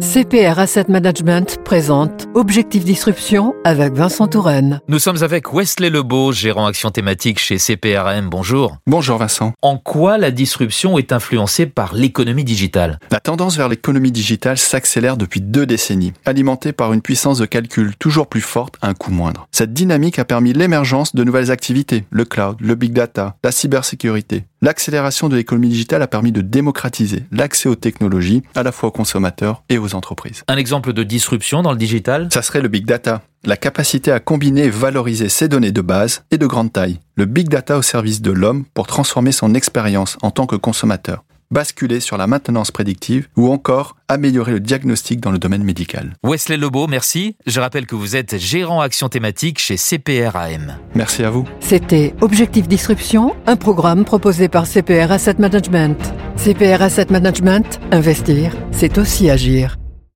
CPR Asset Management présente Objectif Disruption avec Vincent Touraine. Nous sommes avec Wesley Lebeau, gérant action thématique chez CPRM. Bonjour. Bonjour Vincent. En quoi la disruption est influencée par l'économie digitale? La tendance vers l'économie digitale s'accélère depuis deux décennies, alimentée par une puissance de calcul toujours plus forte à un coût moindre. Cette dynamique a permis l'émergence de nouvelles activités, le cloud, le big data, la cybersécurité. L'accélération de l'économie digitale a permis de démocratiser l'accès aux technologies, à la fois aux consommateurs et aux entreprises. Un exemple de disruption dans le digital? Ça serait le big data, la capacité à combiner et valoriser ces données de base et de grande taille. Le big data au service de l'homme pour transformer son expérience en tant que consommateur basculer sur la maintenance prédictive ou encore améliorer le diagnostic dans le domaine médical. Wesley Lebeau, merci. Je rappelle que vous êtes gérant action thématique chez CPRAM. Merci à vous. C'était Objectif Disruption, un programme proposé par CPR Asset Management. CPR Asset Management, investir, c'est aussi agir.